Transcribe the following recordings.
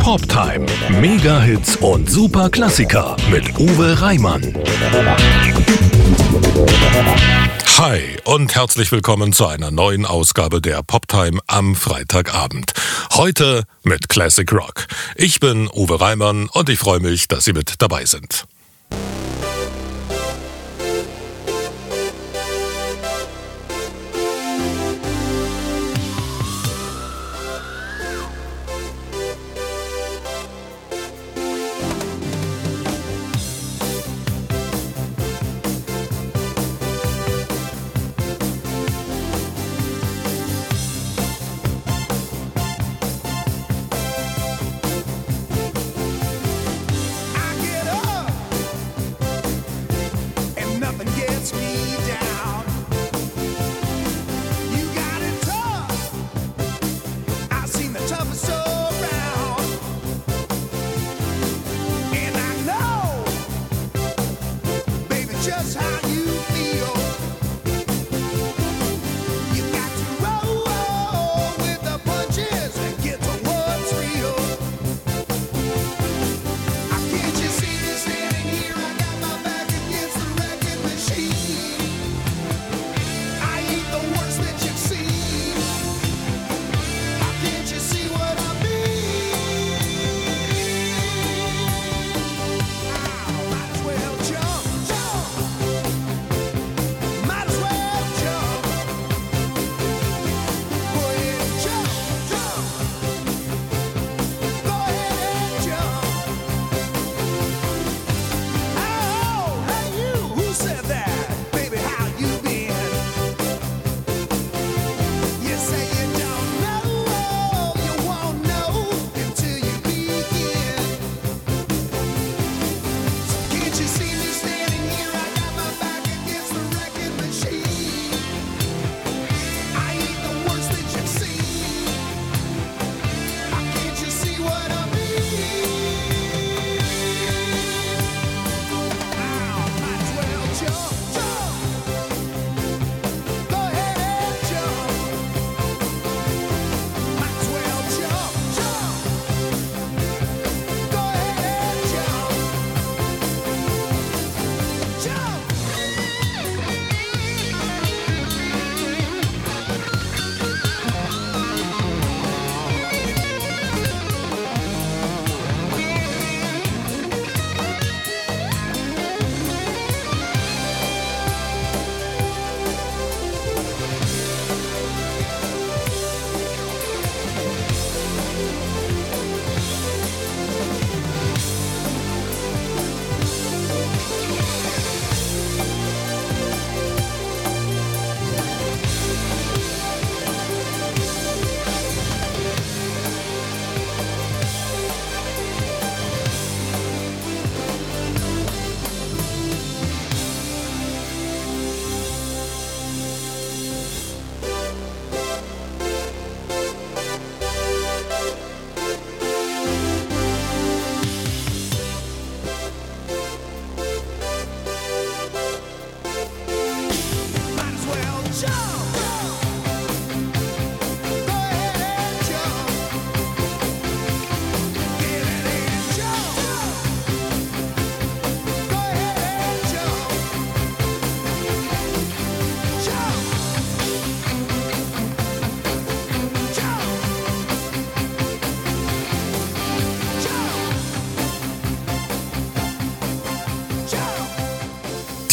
Poptime. Mega-Hits und Super-Klassiker mit Uwe Reimann. Hi und herzlich willkommen zu einer neuen Ausgabe der Poptime am Freitagabend. Heute mit Classic Rock. Ich bin Uwe Reimann und ich freue mich, dass Sie mit dabei sind.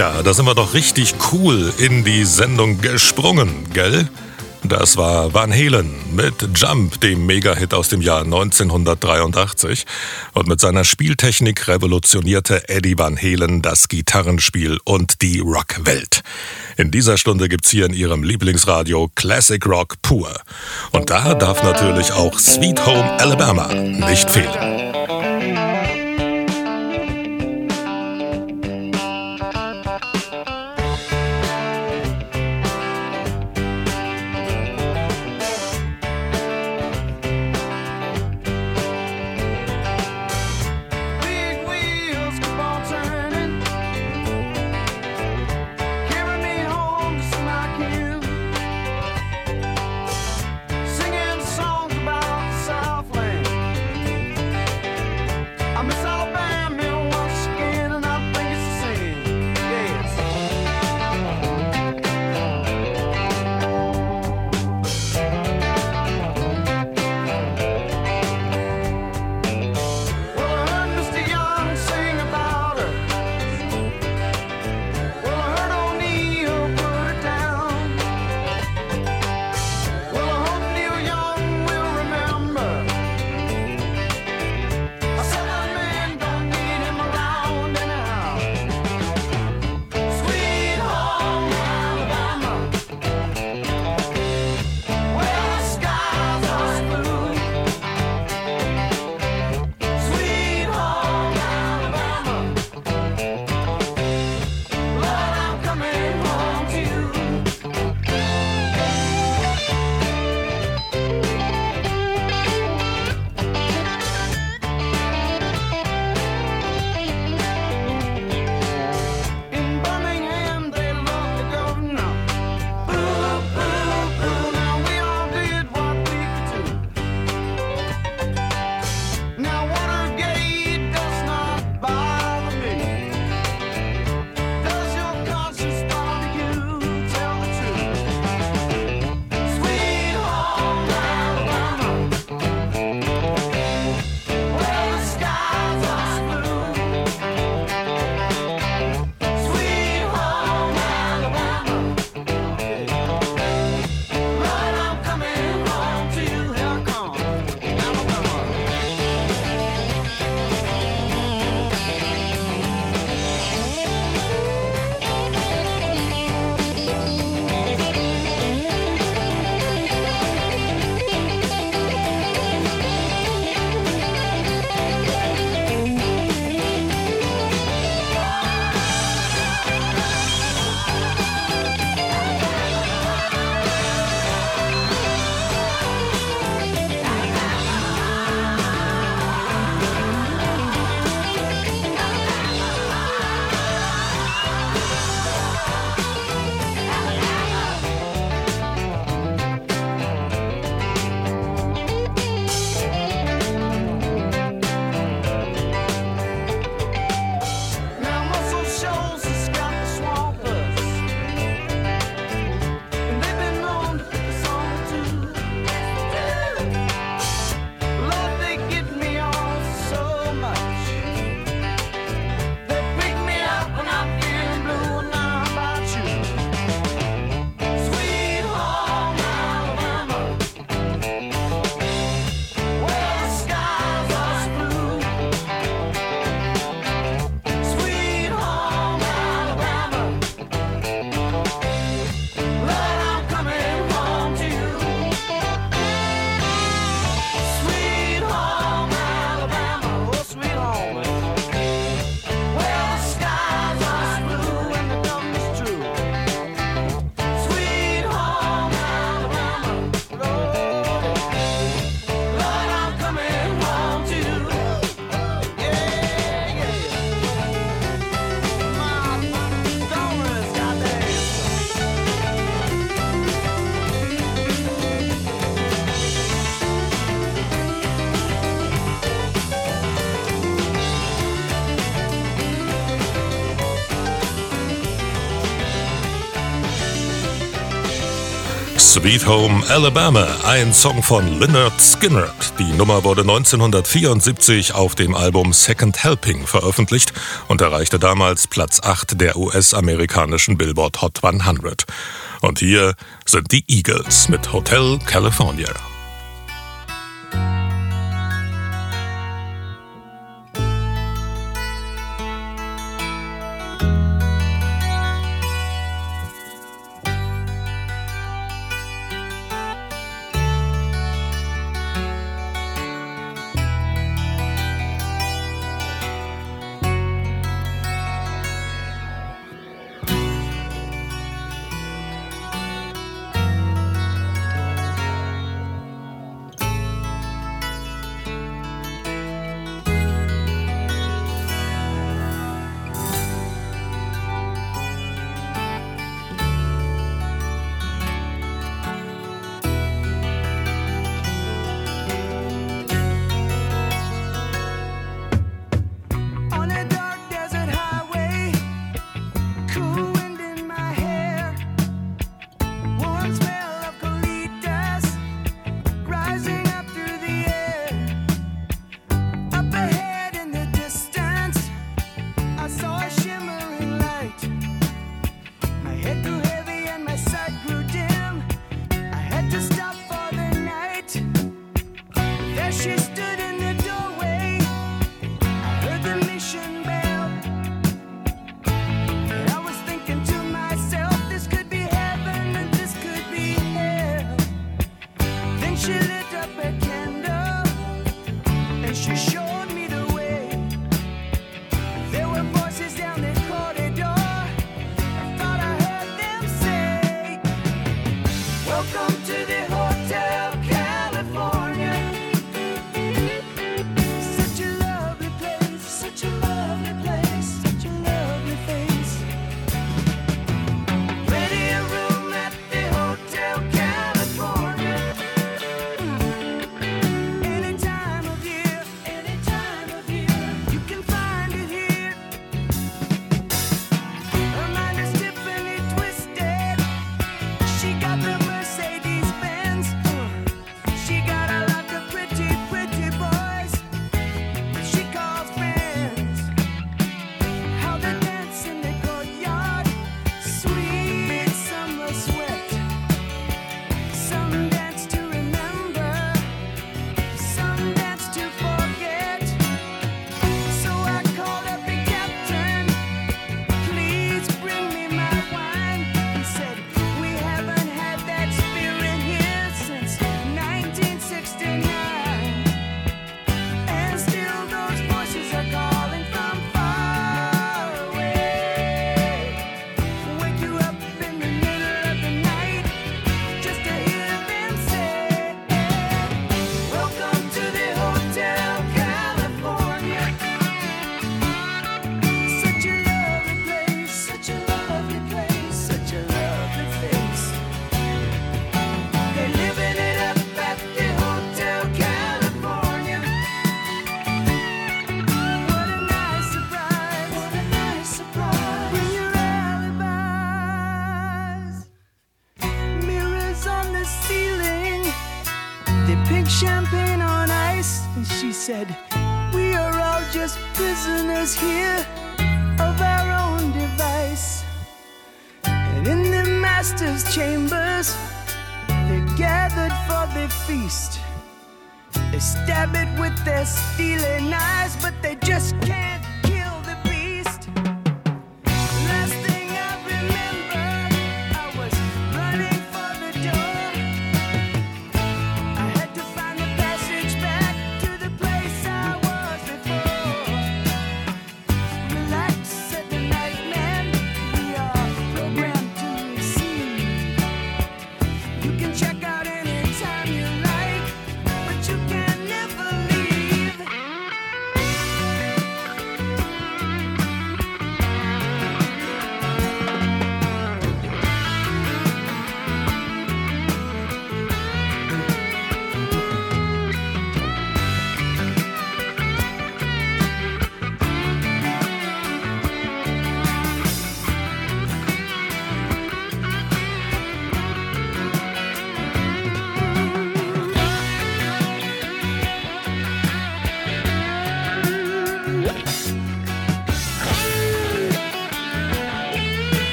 Tja, da sind wir doch richtig cool in die Sendung gesprungen, gell? Das war Van Halen mit Jump, dem Mega-Hit aus dem Jahr 1983. Und mit seiner Spieltechnik revolutionierte Eddie Van Halen das Gitarrenspiel und die Rockwelt. In dieser Stunde gibt's hier in Ihrem Lieblingsradio Classic Rock pur. Und da darf natürlich auch Sweet Home Alabama nicht fehlen. Sweet Home Alabama, ein Song von Lynyrd Skynyrd. Die Nummer wurde 1974 auf dem Album Second Helping veröffentlicht und erreichte damals Platz 8 der US-amerikanischen Billboard Hot 100. Und hier sind die Eagles mit Hotel California.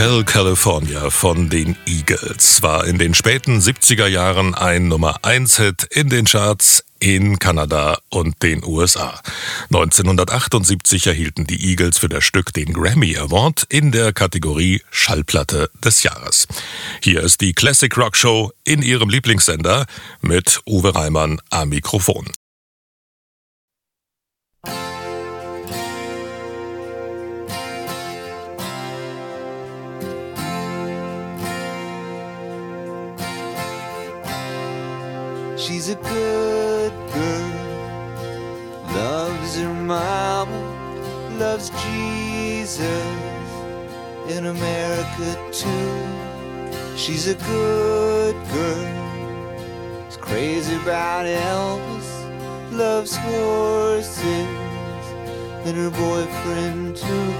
Hotel California von den Eagles war in den späten 70er Jahren ein Nummer 1 Hit in den Charts in Kanada und den USA. 1978 erhielten die Eagles für das Stück den Grammy Award in der Kategorie Schallplatte des Jahres. Hier ist die Classic Rock Show in ihrem Lieblingssender mit Uwe Reimann am Mikrofon. A good girl, loves her mama, loves Jesus in America too. She's a good girl, is crazy about Elvis, loves horses and her boyfriend too.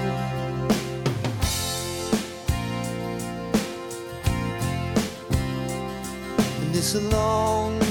And it's a long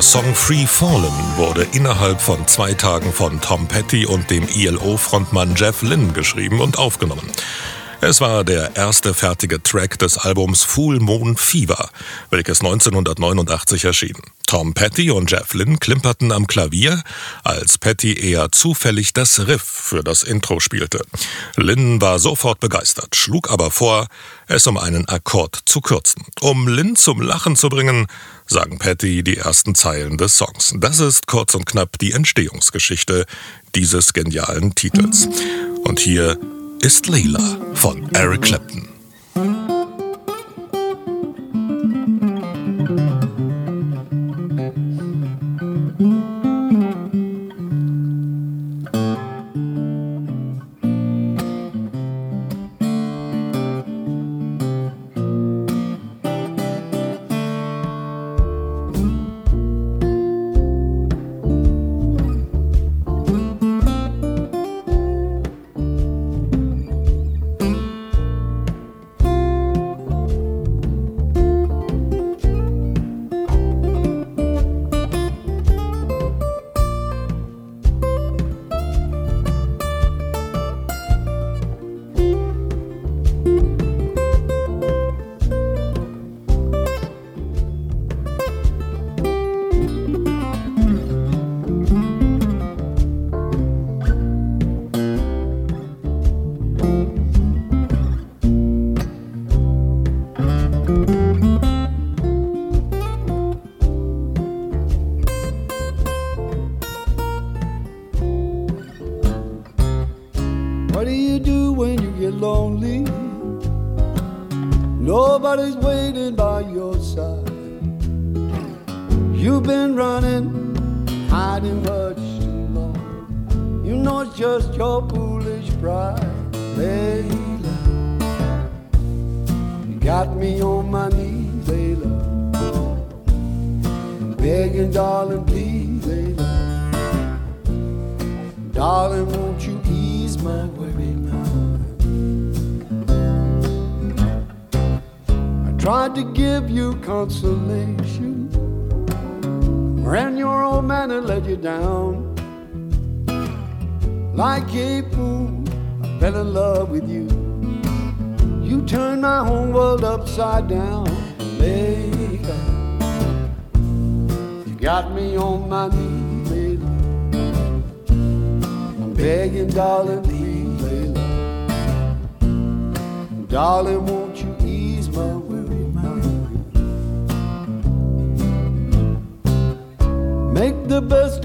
Der Song Free Fallen wurde innerhalb von zwei Tagen von Tom Petty und dem ILO-Frontmann Jeff Lynne geschrieben und aufgenommen. Es war der erste fertige Track des Albums Full Moon Fever, welches 1989 erschien. Tom Petty und Jeff Lynn klimperten am Klavier, als Petty eher zufällig das Riff für das Intro spielte. Lynn war sofort begeistert, schlug aber vor, es um einen Akkord zu kürzen. Um Lynn zum Lachen zu bringen, sagen Petty die ersten Zeilen des Songs. Das ist kurz und knapp die Entstehungsgeschichte dieses genialen Titels. Und hier ist Leila von Eric Clapton.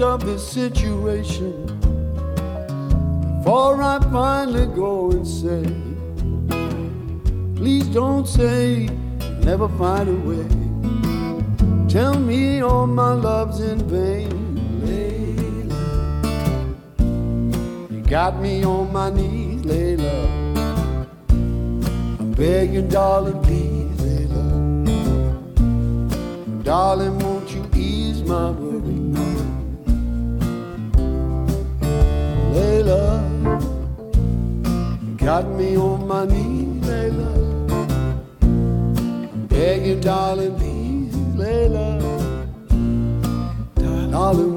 of this situation before I finally go and say, Please don't say, never find a way. Tell me all my love's in vain. You got me on my knees, Layla. I'm begging, darling, please, Layla. Darling, won't you ease my way? got me on my knees, Layla. Begging, darling, please, Layla. Darling,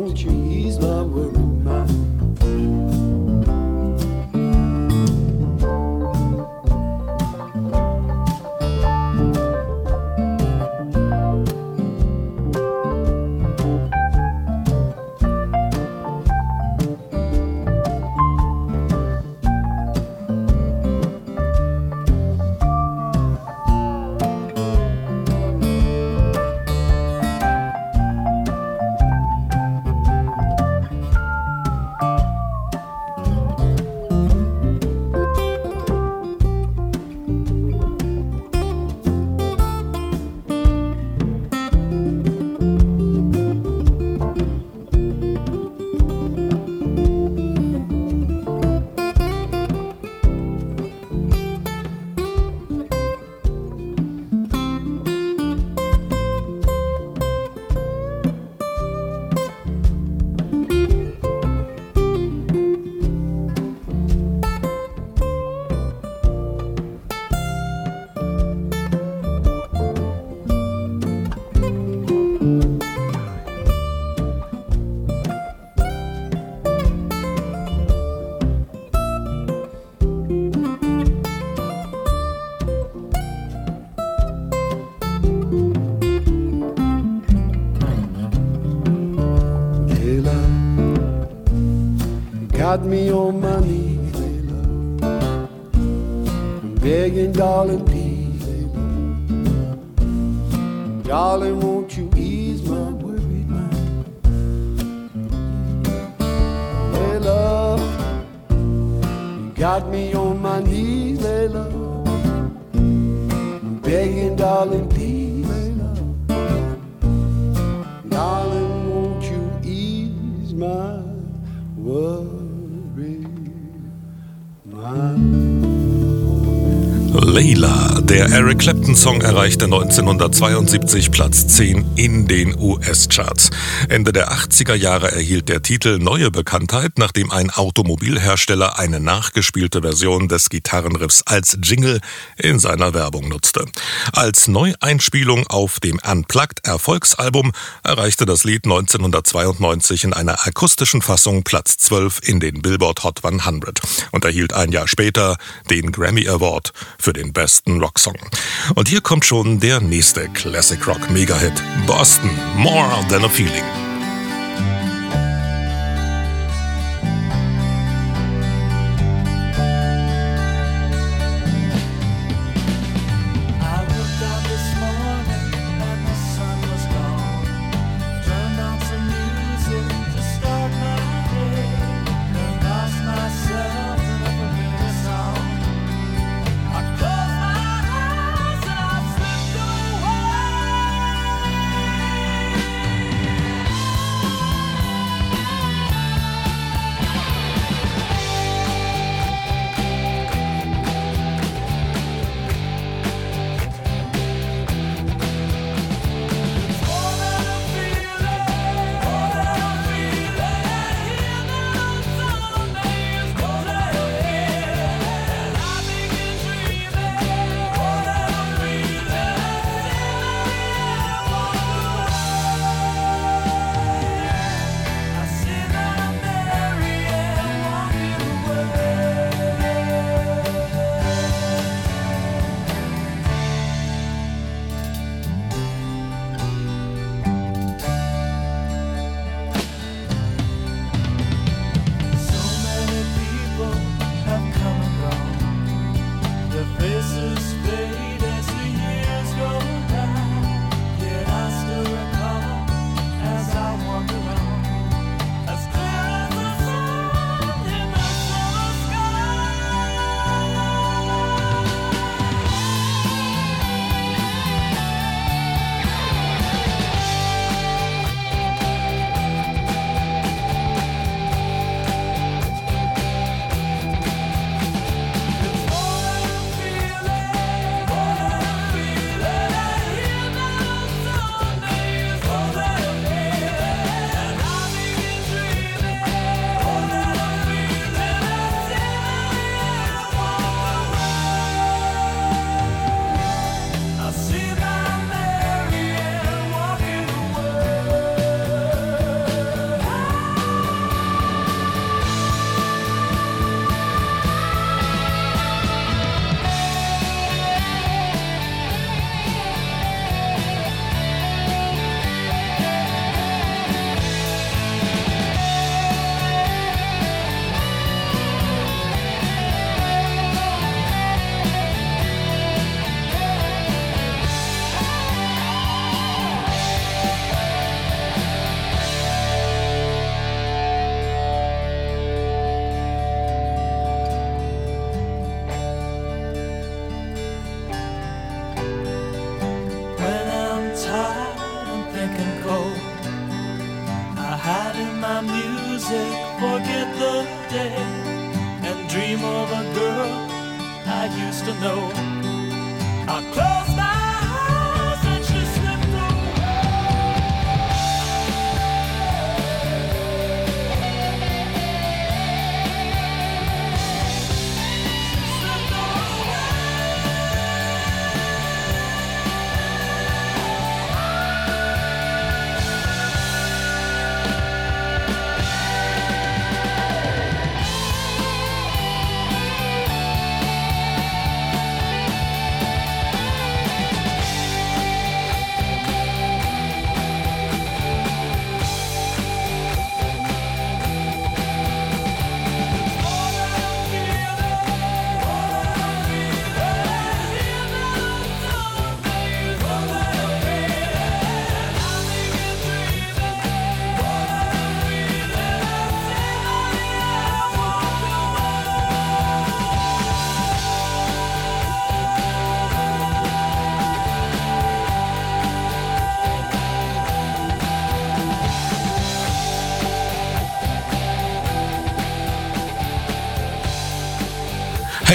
Got me on Clapton-Song erreichte 1972 Platz 10 in den US-Charts. Ende der 80er Jahre erhielt der Titel neue Bekanntheit, nachdem ein Automobilhersteller eine nachgespielte Version des Gitarrenriffs als Jingle in seiner Werbung nutzte. Als Neueinspielung auf dem Unplugged Erfolgsalbum erreichte das Lied 1992 in einer akustischen Fassung Platz 12 in den Billboard Hot 100 und erhielt ein Jahr später den Grammy Award für den besten Rocksong. Und hier kommt schon der nächste Classic Rock Megahit, Boston, More Than a Feeling.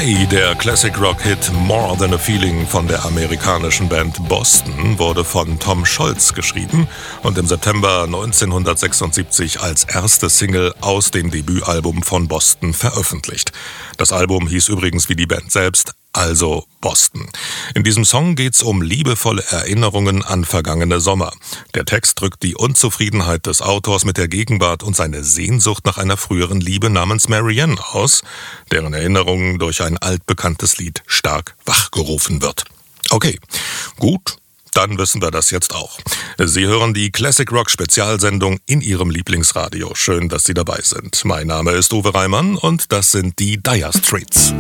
Hey, der Classic Rock-Hit More Than a Feeling von der amerikanischen Band Boston wurde von Tom Scholz geschrieben und im September 1976 als erste Single aus dem Debütalbum von Boston veröffentlicht. Das Album hieß übrigens wie die Band selbst also Boston. In diesem Song geht es um liebevolle Erinnerungen an vergangene Sommer. Der Text drückt die Unzufriedenheit des Autors mit der Gegenwart und seine Sehnsucht nach einer früheren Liebe namens Marianne aus, deren Erinnerungen durch ein altbekanntes Lied stark wachgerufen wird. Okay, gut, dann wissen wir das jetzt auch. Sie hören die Classic Rock Spezialsendung in Ihrem Lieblingsradio. Schön, dass Sie dabei sind. Mein Name ist Uwe Reimann und das sind die Dire Straits.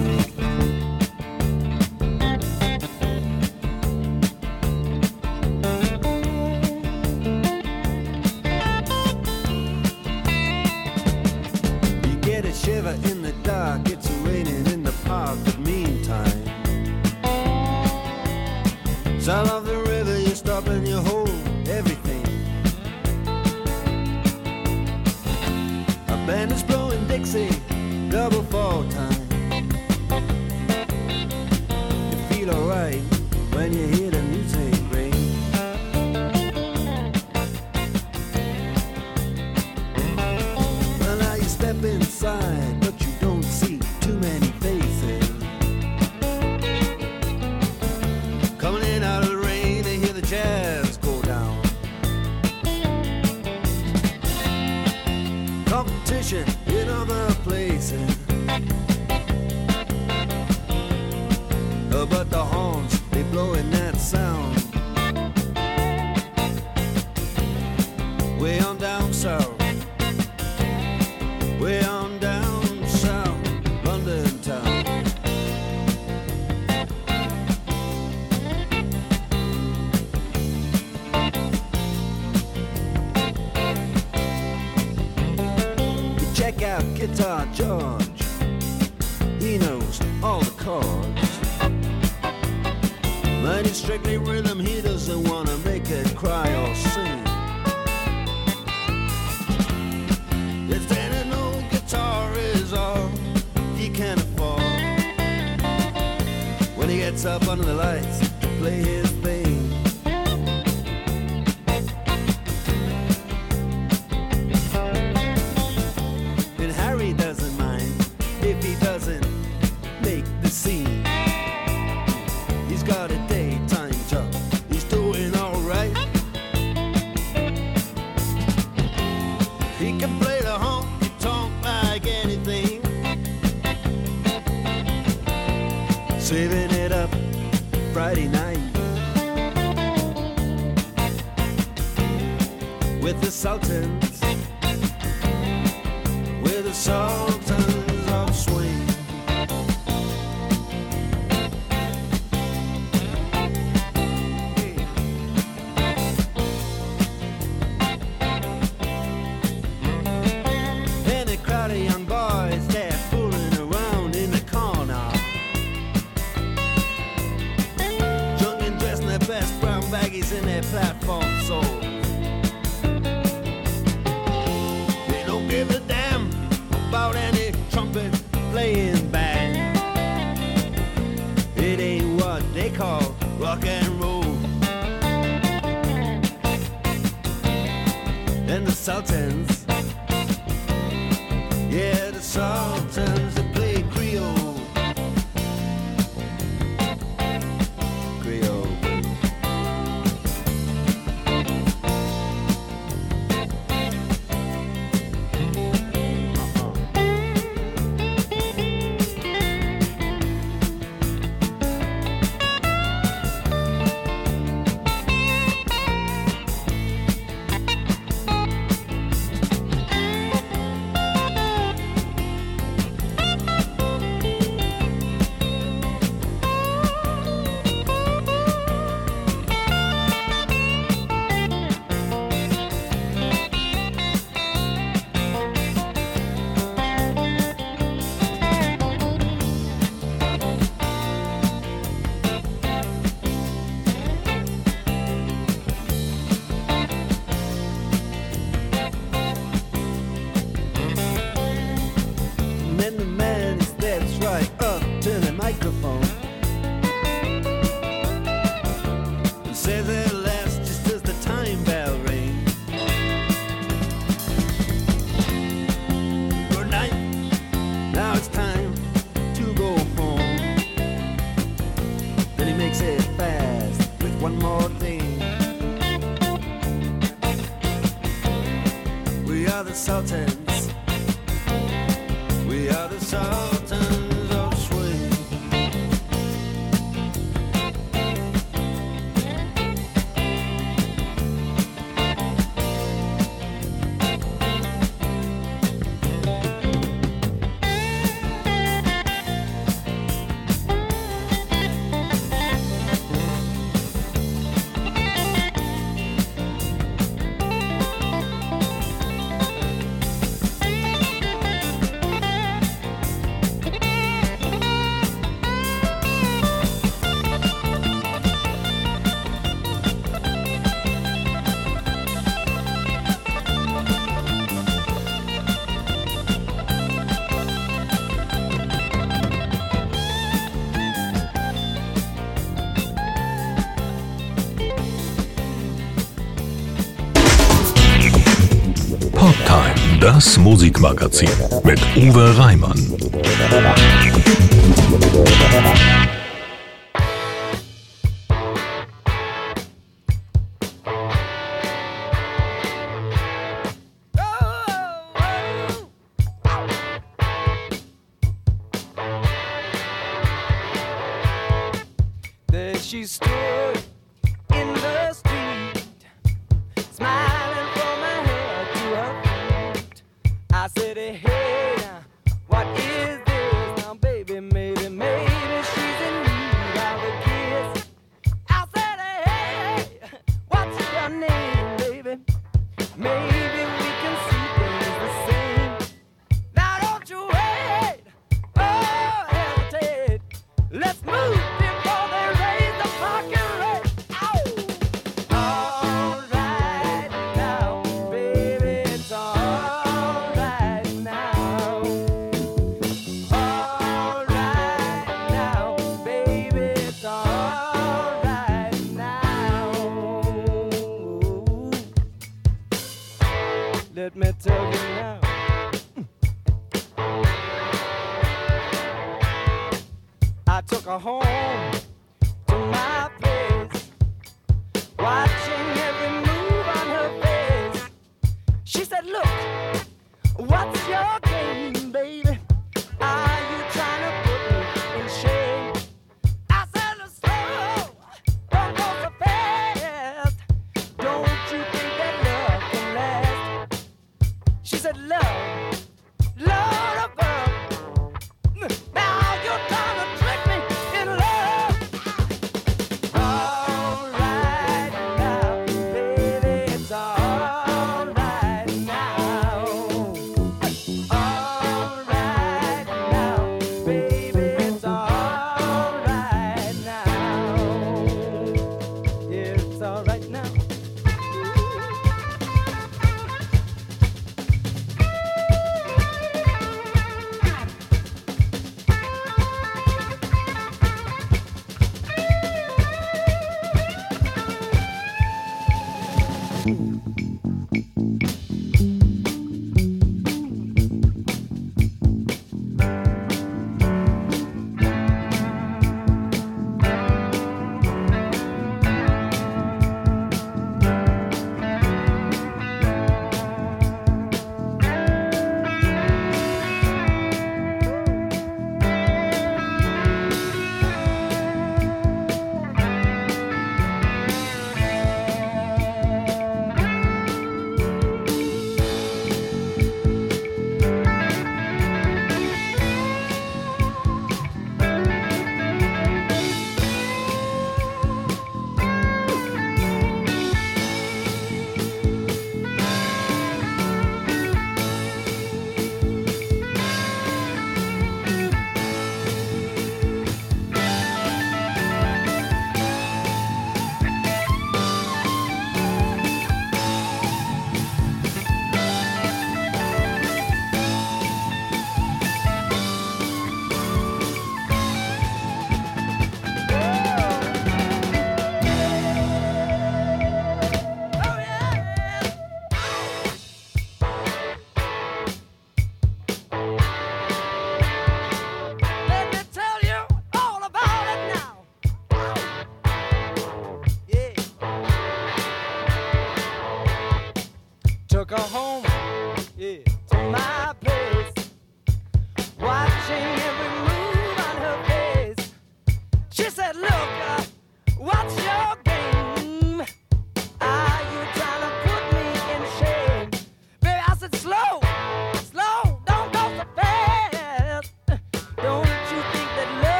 Das Musikmagazin mit Uwe Reimann.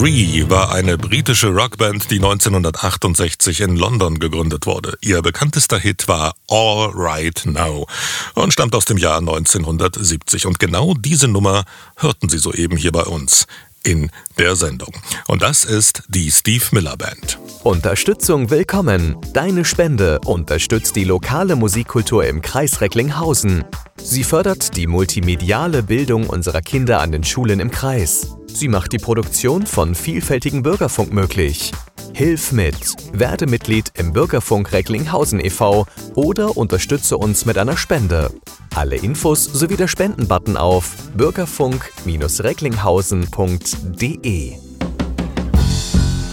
Free war eine britische Rockband, die 1968 in London gegründet wurde. Ihr bekanntester Hit war All Right Now und stammt aus dem Jahr 1970. Und genau diese Nummer hörten Sie soeben hier bei uns in der Sendung. Und das ist die Steve Miller Band. Unterstützung willkommen. Deine Spende unterstützt die lokale Musikkultur im Kreis Recklinghausen. Sie fördert die multimediale Bildung unserer Kinder an den Schulen im Kreis. Sie macht die Produktion von vielfältigen Bürgerfunk möglich. Hilf mit. Werde Mitglied im Bürgerfunk Recklinghausen e.V. oder unterstütze uns mit einer Spende. Alle Infos sowie der Spendenbutton auf bürgerfunk-recklinghausen.de.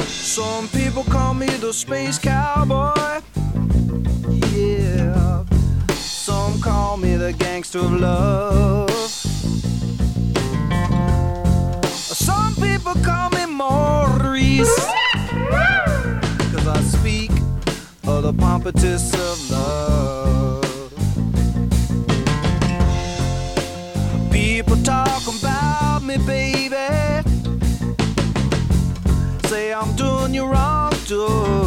Some people call me the space cowboy. Yeah. Some call me the gangster of love. Some people call me Maurice. Cause I speak of the pompatus of love. People talk about me, baby. Say I'm doing you wrong, doing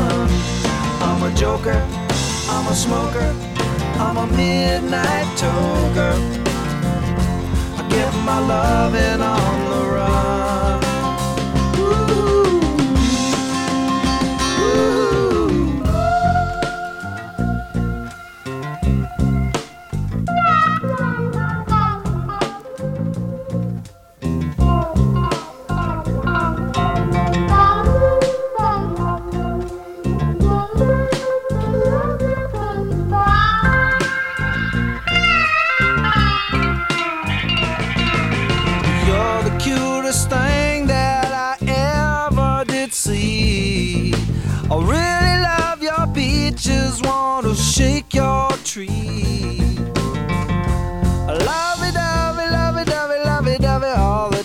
Joker, I'm a smoker, I'm a midnight toker. I get my loving on the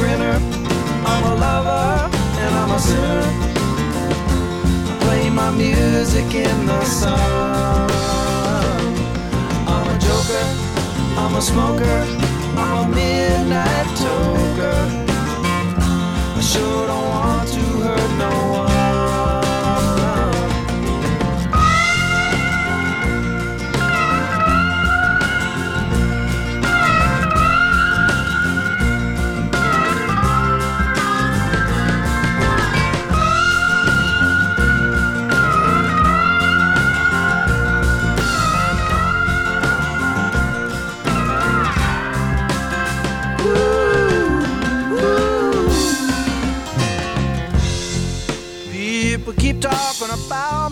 Grinner, I'm a lover, and I'm a sinner. I play my music in the sun. I'm a joker, I'm a smoker, I'm a midnight toker. I sure don't want to hurt no one.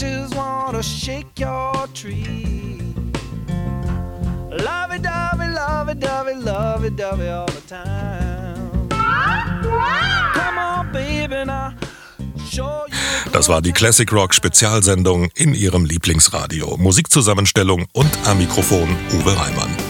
Bitches wanna shake your tree. Lovey dovey, lovey dovey, lovey dovey all the time. Come on, baby, now. Das war die Classic Rock Spezialsendung in Ihrem Lieblingsradio. Musikzusammenstellung und am Mikrofon Uwe Reimann.